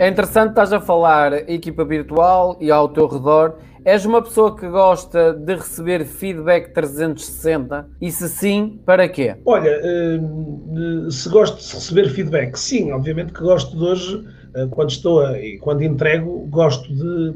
É interessante, estás a falar equipa virtual e ao teu redor. És uma pessoa que gosta de receber feedback 360? E se sim, para quê? Olha, eh, se gosto de receber feedback, sim, obviamente que gosto de hoje, eh, quando estou e quando entrego, gosto de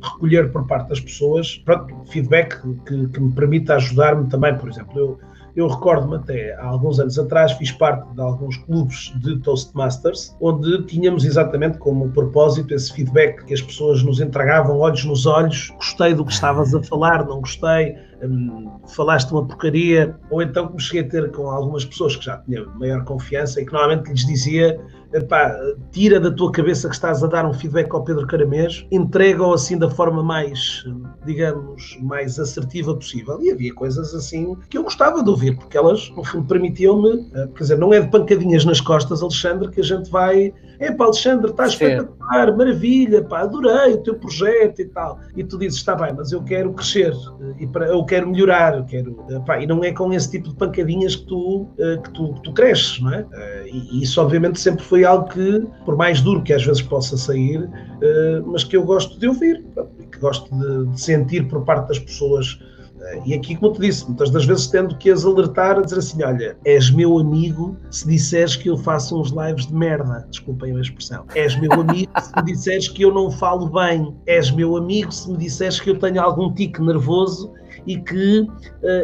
recolher por parte das pessoas pronto, feedback que, que me permita ajudar-me também. Por exemplo, eu eu recordo-me até há alguns anos atrás, fiz parte de alguns clubes de Toastmasters, onde tínhamos exatamente como propósito esse feedback que as pessoas nos entregavam, olhos nos olhos, gostei do que estavas a falar, não gostei, hum, falaste uma porcaria, ou então cheguei a ter com algumas pessoas que já tinham maior confiança e que normalmente lhes dizia epá, tira da tua cabeça que estás a dar um feedback ao Pedro Caramês, entrega-o assim da forma mais, digamos, mais assertiva possível. E havia coisas assim que eu gostava de ouvir, porque elas, no fundo, permitiam-me, eh, quer dizer, não é de pancadinhas nas costas, Alexandre, que a gente vai, é pá, Alexandre, está espetacular, maravilha, pá, adorei o teu projeto e tal. E tu dizes, está bem, mas eu quero crescer, eh, e para, eu quero melhorar, eu quero, epá, e não é com esse tipo de pancadinhas que tu, eh, que tu, que tu cresces, não é? E isso, obviamente, sempre foi algo que, por mais duro que às vezes possa sair, uh, mas que eu gosto de ouvir, que gosto de, sentir por parte das pessoas. Uh, e aqui, como te disse, muitas das vezes tendo que as alertar a dizer assim: olha, és meu amigo se disseres que eu faço uns lives de merda. Desculpem a expressão. És meu amigo se me disseres que eu não falo bem. És meu amigo se me disseres que eu tenho algum tique nervoso e que uh,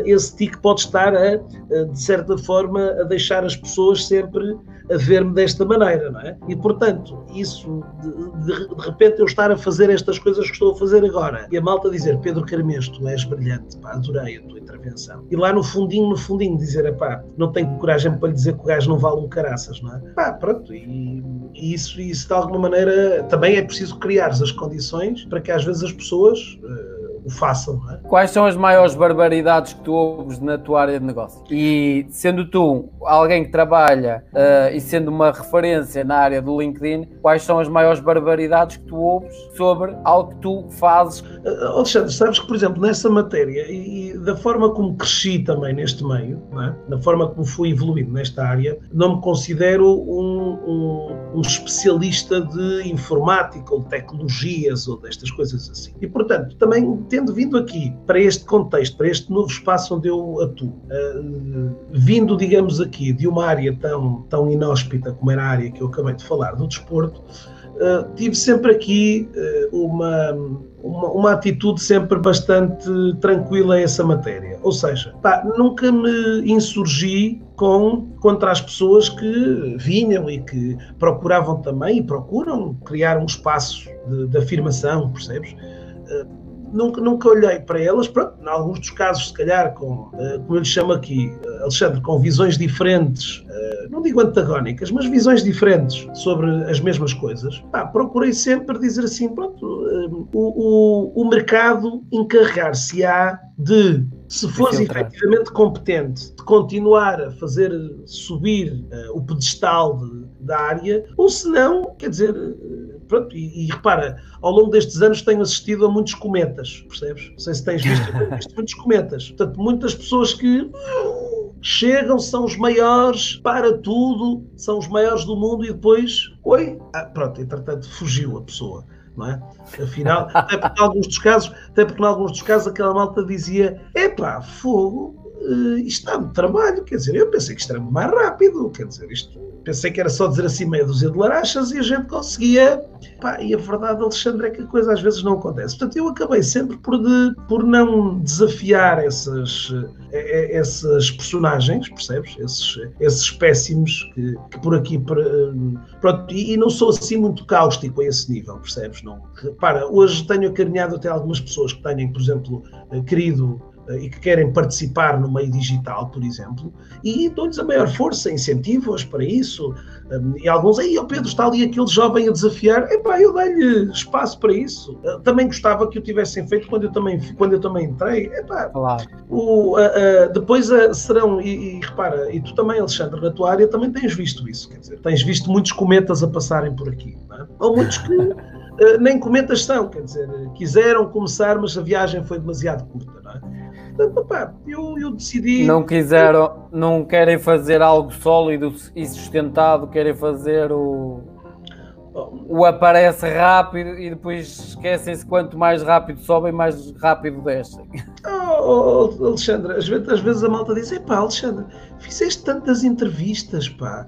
esse tique pode estar a, de certa forma, a deixar as pessoas sempre a ver-me desta maneira, não é? E portanto, isso de, de, de, repente eu estar a fazer estas coisas que estou a fazer agora e a malta dizer Pedro Carmes, tu és brilhante, pá, adorei a tua intervenção. E lá no fundinho, no fundinho, dizer, pá, não tenho coragem para lhe dizer que o gajo não vale um caraças, não é? Pá, pronto, e, e isso, isso de alguma maneira também é preciso criar as condições para que às vezes as pessoas. Uh, o façam. É? Quais são as maiores barbaridades que tu ouves na tua área de negócio? E sendo tu alguém que trabalha uh, e sendo uma referência na área do LinkedIn, quais são as maiores barbaridades que tu ouves sobre algo que tu fazes? Uh, Alexandre, sabes que, por exemplo, nessa matéria e, e da forma como cresci também neste meio, é? da forma como fui evoluindo nesta área, não me considero um, um, um especialista de informática ou de tecnologias ou destas coisas assim. E, portanto, também tendo vindo aqui para este contexto, para este novo espaço onde eu atuo, uh, vindo, digamos, aqui de uma área tão, tão inóspita como era a área que eu acabei de falar, do desporto, uh, tive sempre aqui uh, uma, uma, uma, atitude sempre bastante tranquila a essa matéria. Ou seja, pá, nunca me insurgi com, contra as pessoas que vinham e que procuravam também e procuram criar um espaço de, de afirmação, percebes? Nunca, nunca olhei para elas, pronto, em alguns dos casos, se calhar, com, uh, como eu lhe chamo aqui, uh, Alexandre, com visões diferentes, uh, não digo antagónicas, mas visões diferentes sobre as mesmas coisas, pá, procurei sempre dizer assim, pronto, o, o, o mercado encarregar-se-á de se fosse efetivamente competente de continuar a fazer subir uh, o pedestal de, da área, ou se não, quer dizer, pronto, e, e, repara, ao longo destes anos tenho assistido a muitos cometas, percebes? Não sei se tens visto, visto muitos cometas. Portanto, muitas pessoas que chegam, são os maiores para tudo, são os maiores do mundo e depois, oi, ah, pronto, entretanto fugiu a pessoa. Não é? Afinal, até porque em alguns dos casos, até porque em alguns dos casos aquela malta dizia: epá, fogo, uh, isto dá muito trabalho, quer dizer, eu pensei que isto era mais rápido, quer dizer, isto, pensei que era só dizer assim meia dúzia de larachas e a gente conseguia, pá, e a verdade, Alexandre, é que a coisa às vezes não acontece. Portanto, eu acabei sempre por, de, por não desafiar essas, eh, eh, essas personagens, percebes? Esses, esses espécimes que, que por aqui, pronto, e, e, não sou assim muito cáustico a esse nível, percebes? Não, para, hoje tenho acarinhado até algumas pessoas que tenham, por exemplo, querido e que querem participar no meio digital, por exemplo, e dou-lhes a maior força, incentivo-as para isso. Um, e alguns, aí, o Pedro está ali aquele jovem a desafiar, epá, eu dei-lhe espaço para isso. Uh, também gostava que o tivessem feito quando eu também, quando eu também entrei. Epá, claro. o, uh, uh, depois serão, e, e, repara, e tu também, Alexandre, na tua área também tens visto isso, quer dizer, tens visto muitos cometas a passarem por aqui, é? ou muitos que nem cometas são, quer dizer, quiseram começar, mas a viagem foi demasiado curta, não é? Portanto, opa, eu, eu decidi. Não quiseram, não querem fazer algo sólido e sustentado, querem fazer o. o aparece rápido e depois esquecem-se quanto mais rápido sobem, mais rápido descem. Oh, oh, Alexandre, às vezes, às vezes a malta diz: Epá, Alexandre, fizeste tantas entrevistas, pá.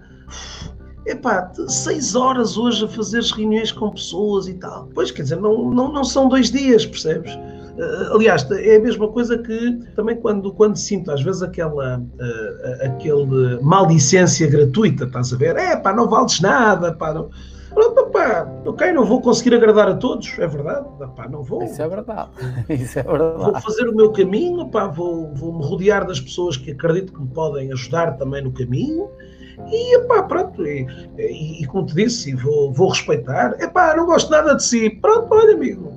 Epá, seis horas hoje a fazer reuniões com pessoas e tal. Pois, quer dizer, não, não, não são dois dias, percebes? Uh, aliás, é a mesma coisa que também quando, quando sinto às vezes aquela uh, aquele maldicência gratuita, estás a ver? É pá, não vales nada, pá, não Pronto, pá, ok, não vou conseguir agradar a todos, é verdade, pá, não vou. Isso é verdade, isso é verdade. Vou fazer o meu caminho, pá, vou, vou me rodear das pessoas que acredito que me podem ajudar também no caminho e, pá, pronto, e, e, e como te disse, vou, vou respeitar, é pá, não gosto nada de si, pronto, olha, amigo,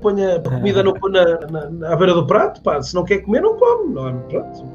ponha a comida no, na, na, na, à beira do prato, pá, se não quer comer, não come, não, é? pronto.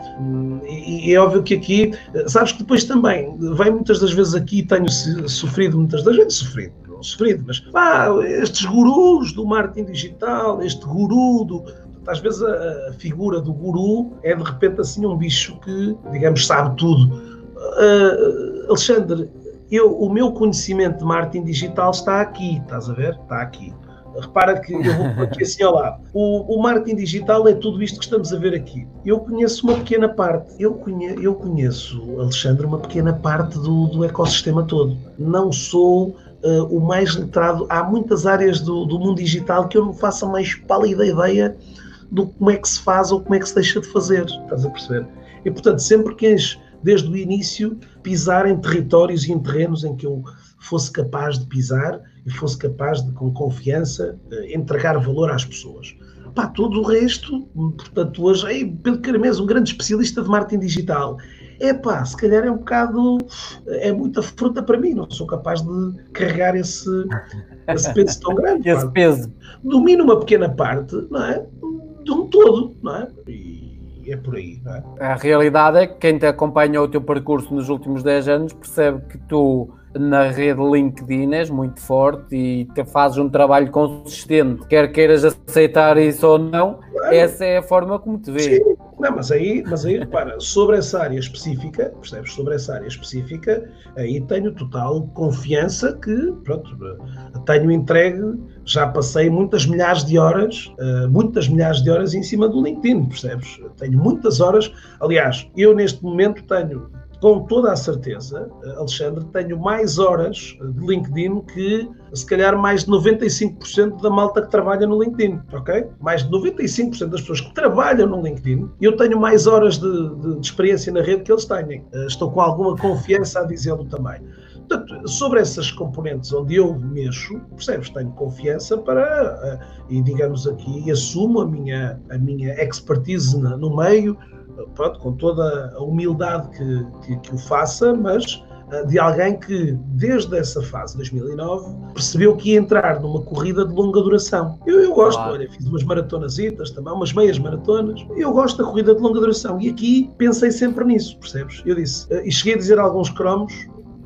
E, e, é óbvio que aqui, sabes que depois também, vem muitas das vezes aqui, tenho sofrido muitas das vezes, sofrido, não sofrido, mas pá, estes gurus do marketing digital, este guru do, às vezes a, a, figura do guru é de repente assim um bicho que, digamos, sabe tudo. Uh, Alexandre, eu, o meu conhecimento de marketing digital está aqui, estás a ver? Está aqui. Repara que eu vou aqui assim ao lado. O, o, marketing digital é tudo isto que estamos a ver aqui. Eu conheço uma pequena parte. Eu, conhe, eu conheço, Alexandre, uma pequena parte do, do ecossistema todo. Não sou uh, o mais letrado. Há muitas áreas do, do mundo digital que eu não faço a mais pálida ideia do como é que se faz ou como é que se deixa de fazer. Estás a perceber? E portanto, sempre queres, desde o início, pisar em territórios e em terrenos em que eu fosse capaz de pisar e fosse capaz de, com confiança, eh, entregar valor às pessoas. Pá, todo o resto, portanto, hoje, ei, Pedro Caramês, um grande especialista de marketing digital. É pá, se calhar é um bocado, é muita fruta para mim, não sou capaz de carregar esse, esse peso tão grande. esse peso. Domino uma pequena parte, não é? De um todo, não é? E é por aí, não é? A realidade é que quem te acompanha o teu percurso nos últimos 10 anos percebe que tu na rede LinkedIn és muito forte e te fazes um trabalho consistente, quer queiras aceitar isso ou não, claro. essa é a forma como te vê. Sim. Não, mas aí, mas aí, repara, sobre essa área específica, percebes? Sobre essa área específica, aí tenho total confiança que, pronto, tenho entregue, já passei muitas milhares de horas, uh, muitas milhares de horas em cima do LinkedIn, percebes? Tenho muitas horas, aliás, eu neste momento tenho com toda a certeza, Alexandre, tenho mais horas de LinkedIn que, se calhar, mais de 95% da malta que trabalha no LinkedIn, ok? Mais de 95% das pessoas que trabalham no LinkedIn, eu tenho mais horas de, de, de experiência na rede que eles têm. Eh, estou com alguma confiança a dizê-lo também. Portanto, sobre essas componentes onde eu mexo, percebes? Tenho confiança para, eh, e digamos aqui, assumo a minha, a minha expertise no meio, pronto, com toda a humildade que, que, que o faça, mas uh, de alguém que, desde essa fase, 2009, percebeu que ia entrar numa corrida de longa duração. Eu, eu gosto, claro. olha, fiz umas maratonasitas também, umas meias maratonas, eu gosto da corrida de longa duração e aqui pensei sempre nisso, percebes? Eu disse, uh, e cheguei a dizer alguns cromos,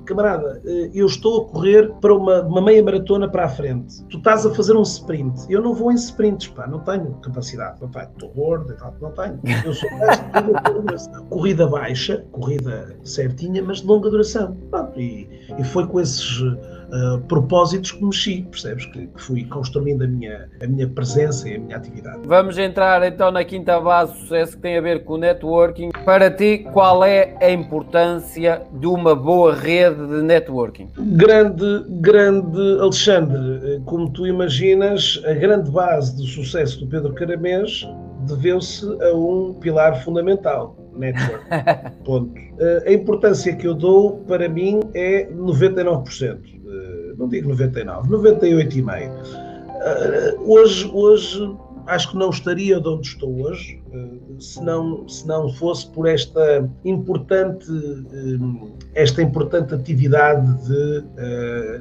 camarada, eh, eu estou a correr para uma, uma, meia maratona para a frente. Tu estás a fazer um sprint. Eu não vou em sprints, pá, não tenho capacidade. Pá, estou gordo não tenho. Eu sou corrida baixa, corrida certinha, mas de longa duração. Pronto, e, e foi com esses uh, propósitos que mexi, percebes? Que, que, fui construindo a minha, a minha presença e a minha atividade. Vamos entrar então na quinta base de sucesso que tem a ver com o networking. Para ti, qual é a importância de uma boa rede de networking? Grande, grande Alexandre, como tu imaginas, a grande base do sucesso do Pedro Caramês deveu-se a um pilar fundamental, network. Ponto. Eh, a importância que eu dou, para mim, é 99% não digo 99, 98,5. Uh, hoje, hoje acho que não estaria de onde estou hoje se, não, se não fosse por esta importante, esta importante atividade de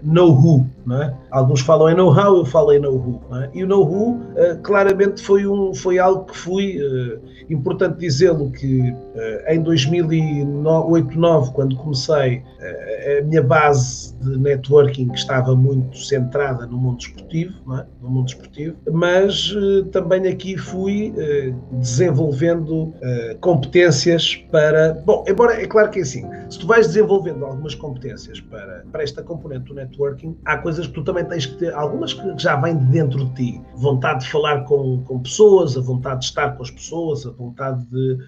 know-how. É? Alguns falam em know-how, eu falo em know-how. É? E o know-how claramente foi, um, foi algo que fui, importante dizê-lo, que em 2008, 2009, quando comecei a minha base de networking estava muito centrada no mundo esportivo, é? no mundo esportivo, mas uh, também aqui fui desenvolvendo competências para. Bom, embora é claro que é assim, se tu vais desenvolvendo algumas competências para, para esta componente do networking, há coisas que tu também tens que ter, algumas que já vêm de dentro de ti, vontade de falar com, com pessoas, a vontade de estar com as pessoas, a vontade de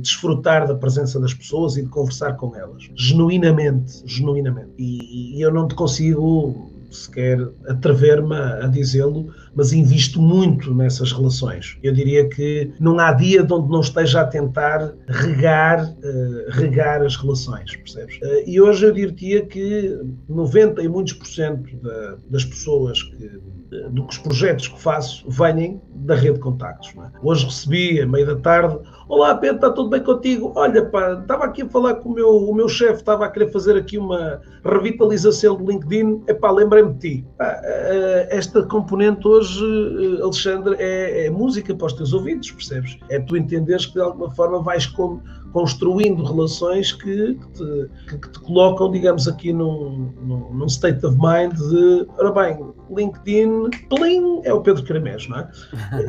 desfrutar da presença das pessoas e de conversar com elas, genuinamente, genuinamente. E, e eu não te consigo sequer atrever-me a, dizê-lo, mas invisto muito nessas relações. Eu diria que não há dia de onde não esteja a tentar regar, uh, regar as relações, percebes? Uh, e hoje eu diria que 90 e muitos por cento da, das pessoas que do que os projetos que faço venham da rede de contactos. É? Hoje recebi, a meio da tarde, Olá Pedro, está tudo bem contigo? Olha, pá, estava aqui a falar com o meu, o meu chefe, estava a querer fazer aqui uma revitalização do LinkedIn, epá, lembrei-me de ti. Pá, eh, esta componente hoje, eh, Alexandre, é, é, música para os teus ouvidos, percebes? É tu entenderes que de alguma forma vais com, construindo relações que, te, que, que te, colocam, digamos, aqui num, num, state of mind de, ora bem, LinkedIn, plim, é o Pedro Caramés, não é?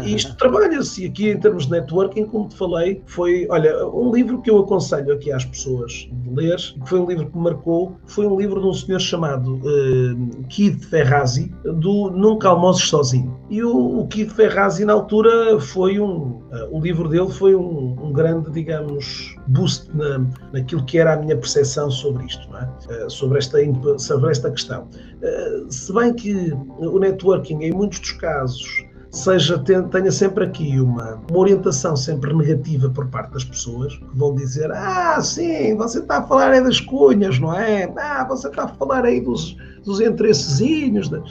E isto trabalha-se, aqui em termos de networking, como te falei, foi, olha, um livro que eu aconselho aqui às pessoas de ler, que foi um livro que me marcou, foi um livro de um senhor chamado uh, Keith Ferrazzi, do Nunca Almoços Sozinho. E o, o Keith Ferrazzi, na altura, foi um, uh, o livro dele foi um, um grande, digamos, boost na, naquilo que era a minha percepção sobre isto, é? uh, sobre, esta, sobre esta questão. Uh, se bem que o networking, em muitos dos casos, seja tenha sempre aqui uma, uma orientação sempre negativa por parte das pessoas que vão dizer ah sim você está a falar aí das cunhas não é ah você está a falar aí dos, dos interessezinhos é,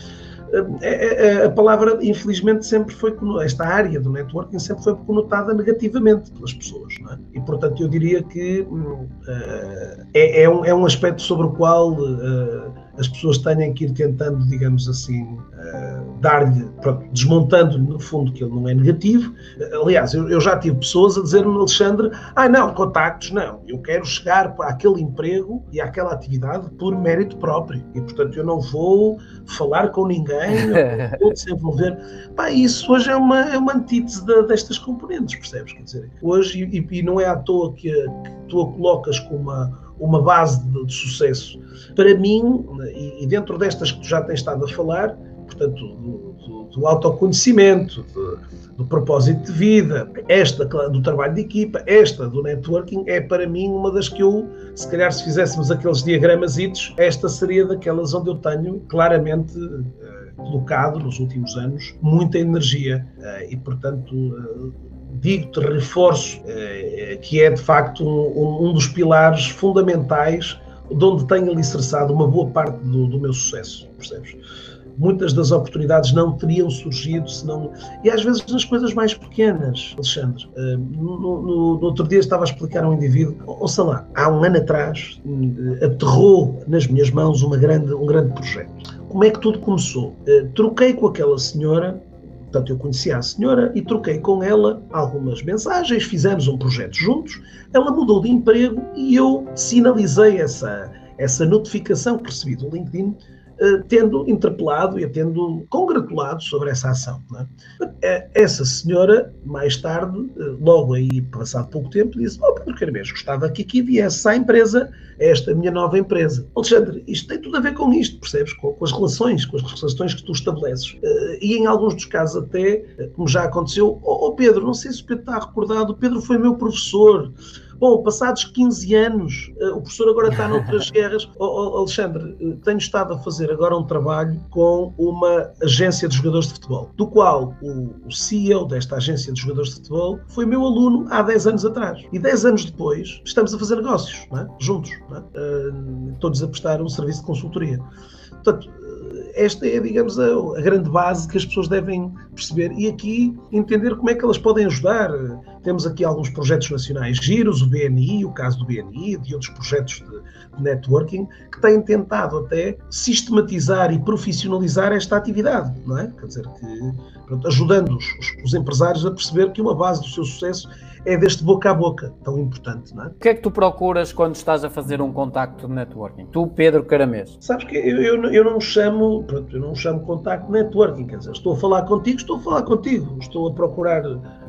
é, é, a palavra, infelizmente, sempre foi, esta área do networking sempre foi conotada negativamente pelas pessoas. É? E, portanto, eu diria que uh, é, é, um, é um aspecto sobre o qual uh, as pessoas têm que ir tentando, digamos assim, uh, dar-lhe, desmontando no fundo que ele não é negativo. Aliás, eu, eu já tive pessoas a dizer-me, Alexandre, ah não, contactos não, eu quero chegar para aquele emprego e àquela atividade por mérito próprio e, portanto, eu não vou falar com ninguém, não vou desenvolver. Pá, isso hoje é uma, é uma antítese de, destas componentes, percebes? Quer dizer, hoje, e, e não é à toa que, que tu a colocas com uma uma base de, de sucesso. Para mim, e, e, dentro destas que tu já tens estado a falar, portanto, do, do, do autoconhecimento, do propósito de vida, esta do trabalho de equipa, esta do networking, é para mim uma das que eu, se calhar se fizéssemos aqueles diagramas, esta seria daquelas onde eu tenho claramente uh, colocado nos últimos anos muita energia uh, e, portanto, uh, digo-te, reforço, eh, que é de facto um, um, dos pilares fundamentais de onde tenho alicerçado uma boa parte do, do meu sucesso, percebes? Muitas das oportunidades não teriam surgido se não. E às vezes nas coisas mais pequenas, Alexandre. Uh, no, no, no, outro dia estava a explicar a um indivíduo, ouça lá, há um ano atrás aterrou nas minhas mãos uma grande, um grande projeto. Como é que tudo começou? Troquei com aquela senhora Portanto, eu conhecia a senhora e troquei com ela algumas mensagens, fizemos um projeto juntos. Ela mudou de emprego e eu sinalizei essa, essa notificação que recebi do LinkedIn tendo interpelado e tendo congratulado sobre essa ação. É? Eh, essa senhora, mais tarde, eh, logo aí, passado pouco tempo, disse: Oh, Pedro Carmes, gostava que aqui viesse à empresa, esta minha nova empresa. Alexandre, isto tem tudo a ver com isto, percebes? Com, com as relações, com as relações que tu estabeleces. E em alguns dos casos, até, como já aconteceu, oh, oh Pedro, não sei se o Pedro está recordado, o Pedro foi meu professor. Bom, passados 15 anos, eh, o professor agora está noutras guerras. Oh, Alexandre, eh, tenho estado a fazer agora um trabalho com uma agência de jogadores de futebol, do qual o, CEO desta agência de jogadores de futebol foi meu aluno há 10 anos atrás. E 10 anos depois estamos a fazer negócios, é? juntos, é? Uh, todos a prestar um serviço de consultoria. Portanto, esta é, digamos, a, a, grande base que as pessoas devem perceber e aqui entender como é que elas podem ajudar. Temos aqui alguns projetos nacionais giros, o BNI, o caso do BNI, de outros projetos de, de networking, que têm tentado até sistematizar e profissionalizar esta atividade, não é? Quer dizer, que, pronto, ajudando os, os empresários a perceber que uma base do seu sucesso é deste boca a boca, tão importante, não é? O que é que tu procuras quando estás a fazer um contacto de networking? Tu, Pedro Caramês. Sabes que eu, eu, eu não chamo, pronto, eu não chamo contacto de networking, quer dizer, estou a falar contigo, estou a falar contigo, estou a procurar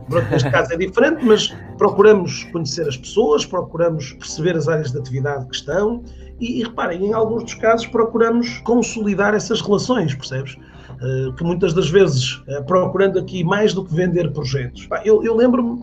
Pronto, neste caso é diferente, mas procuramos conhecer as pessoas, procuramos perceber as áreas de atividade que estão e, e reparem, em alguns dos casos procuramos consolidar essas relações, percebes? Eh, que muitas das vezes, eh, procurando aqui mais do que vender projetos. Eu, eu lembro-me,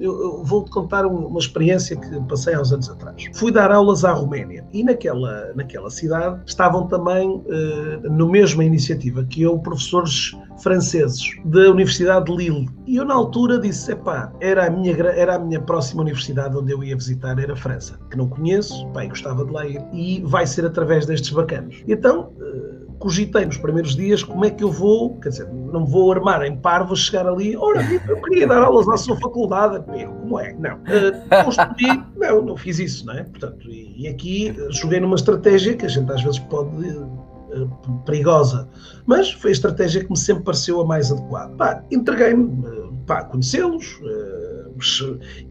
eu, vou-te contar uma experiência que passei há uns anos atrás. Fui dar aulas à Roménia e naquela, naquela cidade estavam também, eh, no mesma iniciativa que eu, professores franceses da Universidade de Lille. E eu, na altura, disse: epá, era a minha, era a minha próxima universidade onde eu ia visitar, era a França, que não conheço, pá, gostava de lá ir, e vai ser através destes bacanos. Então, cogitei nos primeiros dias como é que eu vou, quer dizer, não vou armar em parvo, chegar ali, ora, eu queria dar aulas à sua faculdade, eu, como é? Não. Uh, construí, não, não fiz isso, não é? Portanto, e, e aqui joguei numa estratégia que a gente às vezes pode uh, perigosa, mas foi a estratégia que me sempre pareceu a mais adequada. Pá, entreguei-me, uh, pá, conhecê-los,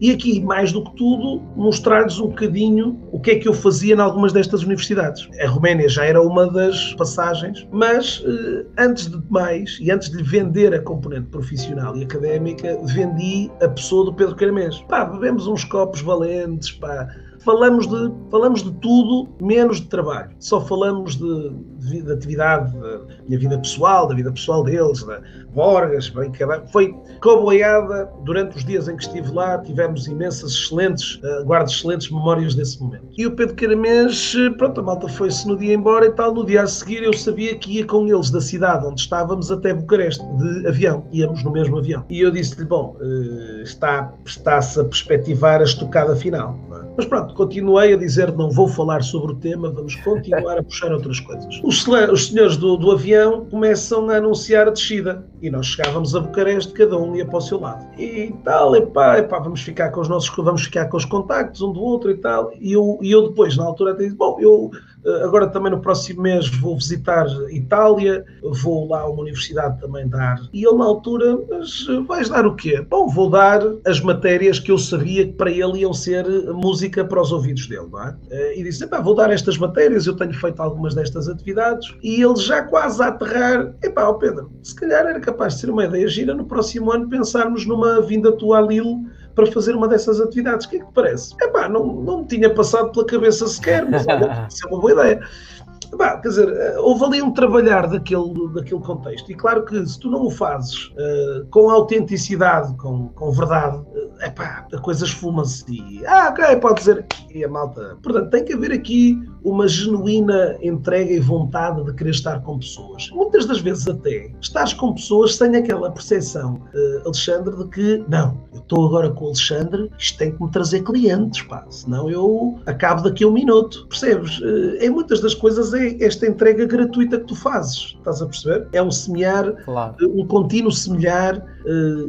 e aqui, mais do que tudo, mostrar-lhes um bocadinho o que é que eu fazia em algumas destas universidades. A Roménia já era uma das passagens, mas eh, antes de mais, e antes de lhe vender a componente profissional e académica, vendi a pessoa do Pedro Caramês. Pá, bebemos uns copos valentes, pá, falamos de, falamos de tudo menos de trabalho. Só falamos de, de, de atividade, da minha vida pessoal, da vida pessoal deles, da Borgas, bem, foi coboiada durante os dias em que estive lá, tivemos imensas excelentes, uh, guardo excelentes memórias desse momento. E o Pedro Caramês, pronto, a malta foi-se no dia embora e tal, no dia a seguir eu sabia que ia com eles da cidade onde estávamos até Bucareste, de avião, íamos no mesmo avião. E eu disse-lhe, bom, uh, está, está-se a perspectivar a estocada final, é? Mas pronto, continuei a dizer não vou falar sobre o tema, vamos continuar a puxar outras coisas. Os, os senhores do, do, avião começam a anunciar a descida e nós chegávamos a Bucareste, cada um ia para o seu lado. E tal, epá, epá, vamos ficar com os nossos, vamos ficar com os contactos um do outro e tal. E eu, e eu depois, na altura, até disse, bom, eu eh, agora também no próximo mês vou visitar Itália, vou lá a uma universidade também dar. E ele na altura, mas vais dar o quê? Bom, vou dar as matérias que eu sabia que para ele iam ser música para os ouvidos dele, não é? Eh, e disse, vou dar estas matérias, eu tenho feito algumas destas atividades. E ele já quase a aterrar, epá, oh Pedro, se calhar era capaz de ser uma ideia gira no próximo ano pensarmos numa vinda tua a Lille para fazer uma dessas atividades. O que é que te parece? É pá, não, não me tinha passado pela cabeça sequer, mas olha, isso é uma boa ideia. Bah, quer dizer, eh, houve ali um trabalhar daquele, daquele contexto. E claro que se tu não o fazes uh, com autenticidade, com, com verdade, uh, epá, a coisa esfuma-se e. Ah, ok, pode dizer. E a malta. Portanto, tem que haver aqui uma genuína entrega e vontade de querer estar com pessoas. Muitas das vezes, até, estás com pessoas sem aquela percepção, uh, Alexandre, de que não, eu estou agora com o Alexandre, isto tem que me trazer clientes, pá, senão eu acabo daqui a um minuto. Percebes? Uh, em muitas das coisas é esta entrega gratuita que tu fazes, estás a perceber? É um semear, claro. uh, um contínuo semear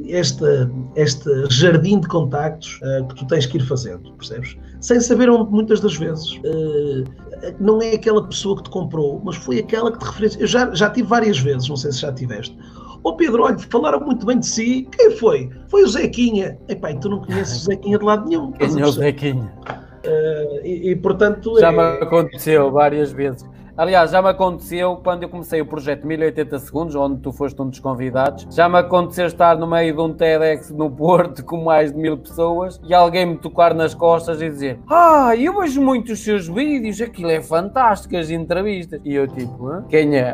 esta, este jardim de contactos que tu tens que ir fazendo, percebes? Sem saber onde muitas das vezes não é aquela pessoa que te comprou, mas foi aquela que te referenciou. Eu já, já tive várias vezes, não sei se já tiveste. Ô oh Pedro, olha, falaram muito bem de si. Quem foi? Foi o Zequinha. Epá, e tu não conheces o Zequinha de lado nenhum. Quem é o Zequinha? Uh, e, e, portanto. Já é... me aconteceu várias vezes. Aliás, já me aconteceu quando eu comecei o projeto 1080 Segundos, onde tu foste um dos convidados. Já me aconteceu estar no meio de um TEDx no Porto com mais de mil pessoas e alguém me tocar nas costas e dizer: Ah, eu vejo muito os seus vídeos, aquilo é fantástico, as entrevistas. E eu, tipo, quem é?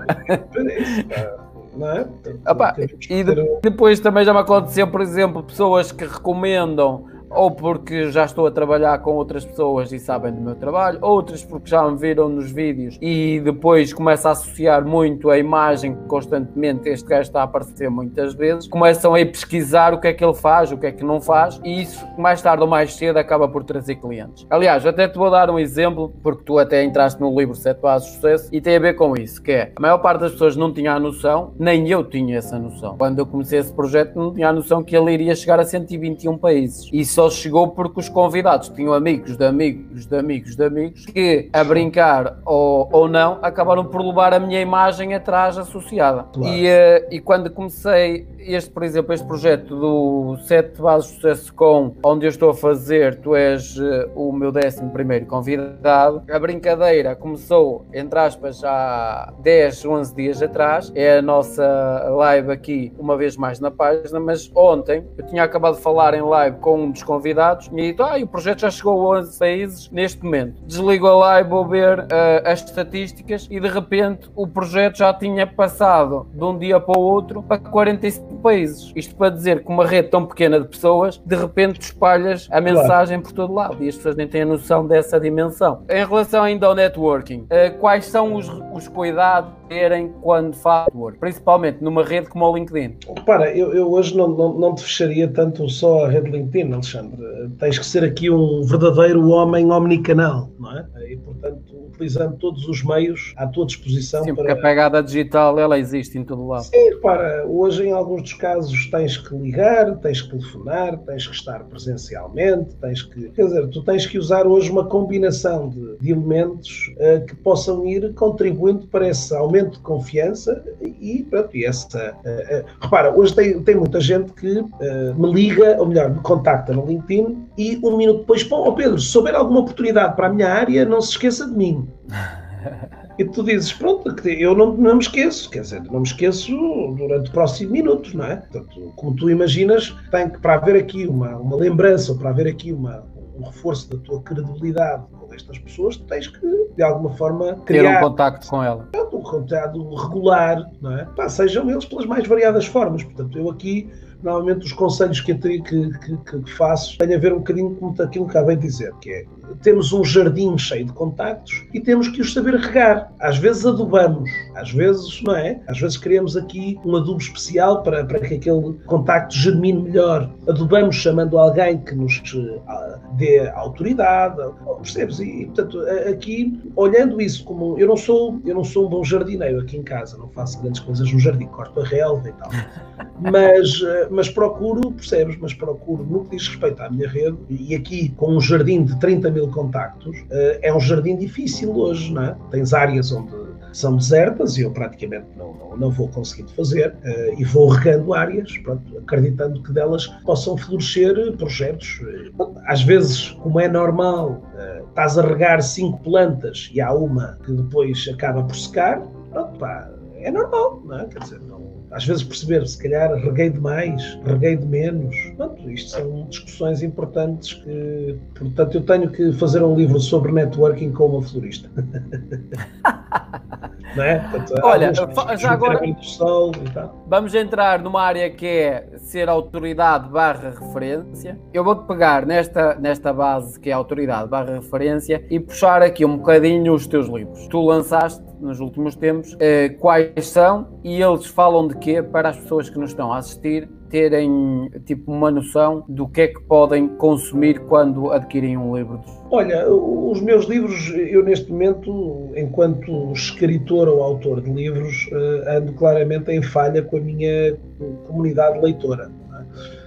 Não é? Opa, e depois também já me aconteceu, por exemplo, pessoas que recomendam ou porque já estou a trabalhar com outras pessoas e sabem do meu trabalho, outras porque já me viram nos vídeos e depois começa a associar muito a imagem que constantemente este gajo está a aparecer muitas vezes, começam a ir pesquisar o que é que ele faz, o que é que não faz, e isso mais tarde ou mais cedo acaba por trazer clientes. Aliás, até te vou dar um exemplo, porque tu até entraste no livro 7 Bases de Sucesso e tem a ver com isso, que é a maior parte das pessoas não tinha a noção, nem eu tinha essa noção. Quando eu comecei esse projeto, não tinha a noção que ele iria chegar a 121 países. E só só chegou porque os convidados tinham amigos de amigos de amigos de amigos que, a brincar ou, ou não, acabaram por levar a minha imagem atrás associada. Claro. E, eh, e quando comecei este, por exemplo, este projeto do Sete Bases de Sucesso Com, onde eu estou a fazer, tu és eh, o meu décimo primeiro convidado, a brincadeira começou, entre aspas, há 10, 11 dias atrás, é a nossa live aqui, uma vez mais na página, mas ontem eu tinha acabado de falar em live com um dos convidados e dito, ah, e o projeto já chegou a 11 países neste momento. Desligo a live, vou ver eh, as estatísticas e de repente o projeto já tinha passado de um dia para o outro para 45 países. Isto para dizer que uma rede tão pequena de pessoas, de repente espalhas a mensagem por todo lado e as pessoas nem têm a noção dessa dimensão. Em relação ainda ao networking, eh, quais são os, os cuidados terem quando faz network, principalmente numa rede como o LinkedIn? Repara, eu, eu hoje não, não, não te fecharia tanto só a rede LinkedIn, Alexandre. Tens que ser aqui um verdadeiro homem omnicanal, não é? E, utilizando todos os meios à tua disposição Sim, para... porque a pegada digital ela existe em todo lado. Sim, repara, hoje em alguns dos casos tens que ligar, tens que telefonar, tens que estar presencialmente, tens que. Quer dizer, tu tens que usar hoje uma combinação de, de elementos uh, que possam ir contribuindo para esse aumento de confiança e, pronto, e essa. Uh, uh, repara, hoje tem, tem muita gente que me liga, ou melhor, me contacta no LinkedIn e um minuto depois, pô, oh Pedro, se souber alguma oportunidade para a minha área, não se esqueça de mim. E tu dizes, pronto, eu não, não me esqueço, quer dizer, não me esqueço durante o próximo minuto, não é? Portanto, como tu imaginas, tem que, para haver aqui uma, uma lembrança, ou para haver aqui uma, um reforço da tua credibilidade com estas pessoas, tu tens que, de alguma forma, criar Ter um contacto com ela. um contato regular, não é? Pá, sejam eles pelas mais variadas formas. Portanto, eu aqui normalmente os conselhos que, que, que, que, faço têm a ver um bocadinho com aquilo que acabei de dizer, que é temos um jardim cheio de contactos e temos que os saber regar. Às vezes adubamos, às vezes, não é? Às vezes criamos aqui um adubo especial para, para que aquele contacto germine melhor. Adubamos chamando alguém que nos uh, dê autoridade, percebes? E, portanto, aqui, olhando isso como... Eu não sou, eu não sou um bom jardineiro aqui em casa, não faço grandes coisas no jardim, corto a relva e tal. Mas, uh, mas procuro, percebes? Mas procuro, no que diz respeito à minha rede, e aqui com um jardim de 30 mil contactos, uh, é um jardim difícil hoje, não é? Tens áreas onde são desertas e eu praticamente não, não, não vou conseguindo fazer uh, e vou regando áreas, pronto, acreditando que delas possam florescer projetos. Uh, às vezes, como é normal, estás a regar cinco plantas e há uma que depois acaba por secar, pronto, pá, é normal, não é? Quer dizer, não, às vezes perceber, se calhar reguei demais, reguei de menos. Pronto, isto são discussões importantes que, portanto, eu tenho que fazer um livro sobre networking com uma florista. Não é? Portanto, Olha, já agora vamos entrar numa área que é ser autoridade barra referência. Eu vou-te pegar nesta, nesta base que é autoridade barra referência e puxar aqui um bocadinho os teus livros. Tu lançaste nos últimos tempos eh, quais são e eles falam de quê para as pessoas que nos estão a assistir terem tipo uma noção do que é que podem consumir quando adquirem um livro? Olha, os meus livros, eu neste momento, enquanto escritor ou autor de livros, eh, ando claramente em falha com a minha comunidade leitora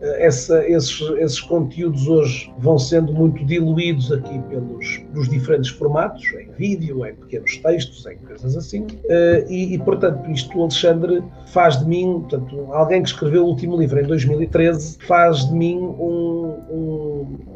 essa, esses, esses conteúdos hoje vão sendo muito diluídos aqui pelos, pelos diferentes formatos, em vídeo, em pequenos textos, em coisas assim. Eh, e, e, portanto, isto, Alexandre, faz de mim, portanto, alguém que escreveu o último livro em 2013, faz de mim um, um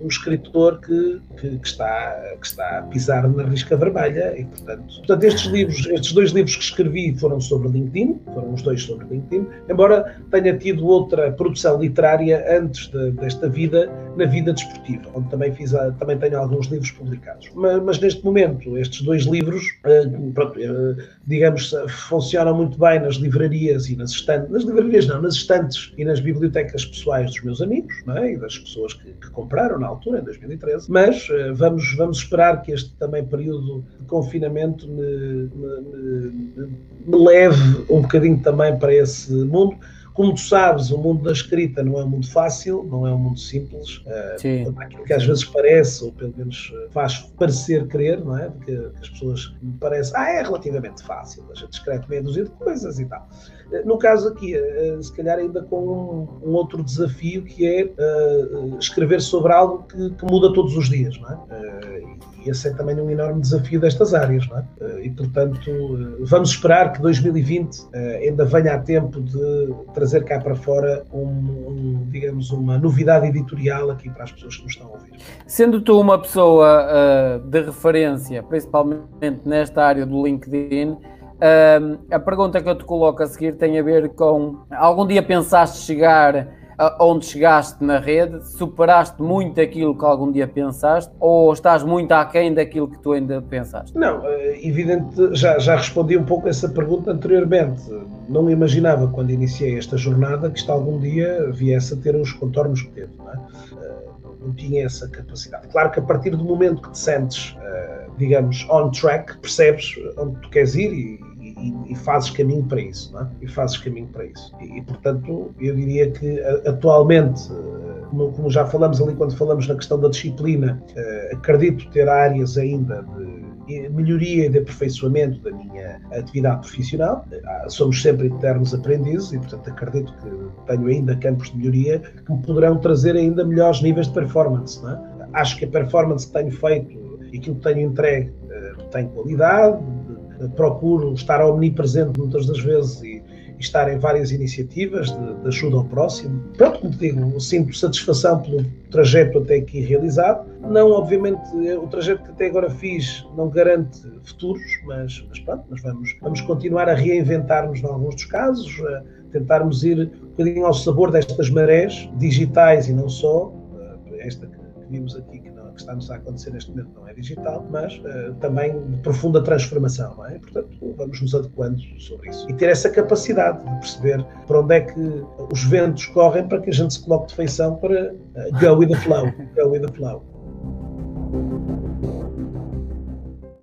um escritor que, que, que, está, que está a pisar na risca vermelha e, portanto, portanto estes livros, estes dois livros que escrevi foram sobre LinkedIn, foram os dois sobre LinkedIn, embora tenha tido outra produção literária antes de, desta vida, na vida desportiva, onde também, fiz também tenho alguns livros publicados. Mas, mas neste momento, estes dois livros, uh, pronto, uh, digamos, funcionam muito bem nas livrarias e nas estantes, nas livrarias não, nas estantes e nas bibliotecas pessoais dos meus amigos, não é? e das pessoas que, que compraram na altura, em 2013, mas uh, vamos, vamos esperar que este também período de confinamento me, me, me, me leve um bocadinho também para esse mundo. Como tu sabes, o mundo da escrita não é um mundo fácil, não é um mundo simples. Uh, aquilo que às vezes parece, ou pelo menos faz parecer crer, não é? Que, que as pessoas me parecem, ah, é relativamente fácil, a gente escreve meia dúzia de coisas e tal. No caso aqui, se calhar ainda com um, outro desafio que é escrever sobre algo que, que, muda todos os dias, não é? Uh, esse é também um enorme desafio destas áreas, não é? Uh, e portanto, vamos esperar que 2020 ainda venha a tempo de trazer cá para fora um, um, digamos, uma novidade editorial aqui para as pessoas que nos estão a ouvir. Sendo tu uma pessoa de referência, principalmente nesta área do LinkedIn, Uh, a pergunta que eu te coloco a seguir tem a ver com algum dia pensaste chegar onde chegaste na rede? Superaste muito aquilo que algum dia pensaste ou estás muito aquém daquilo que tu ainda pensaste? Não, é evidente, já, já respondi um pouco essa pergunta anteriormente. Não imaginava quando iniciei esta jornada que isto algum dia viesse a ter os contornos que teve. Não, é? não tinha essa capacidade. Claro que a partir do momento que te sentes, digamos, on track, percebes onde tu queres ir e, e, e, fazes caminho para isso, não é? E fazes caminho para isso. E, e portanto, eu diria que atualmente, como, como, já falamos ali quando falamos na questão da disciplina, uh, acredito ter áreas ainda de melhoria e de aperfeiçoamento da minha atividade profissional. Somos sempre eternos aprendizes e, portanto, acredito que tenho ainda campos de melhoria que me poderão trazer ainda melhores níveis de performance, não é? Acho que a performance que tenho feito e aquilo que tenho entregue tem qualidade, procuro estar omnipresente muitas das vezes e, e estar em várias iniciativas de, de, ajuda ao próximo. Pronto, como digo, sinto satisfação pelo trajeto até aqui realizado. Não, obviamente, o trajeto que até agora fiz não garante futuros, mas, mas pronto, mas vamos, vamos continuar a reinventar-nos em alguns dos casos, a tentarmos ir um bocadinho ao sabor destas marés digitais e não só, eh, esta que, vimos aqui, que está-nos a acontecer neste momento não é digital, mas uh, também de profunda transformação, não é? Portanto, vamos nos adequando sobre isso. E ter essa capacidade de perceber para onde é que os ventos correm para que a gente se coloque de feição para uh, go with the flow. Go with the flow.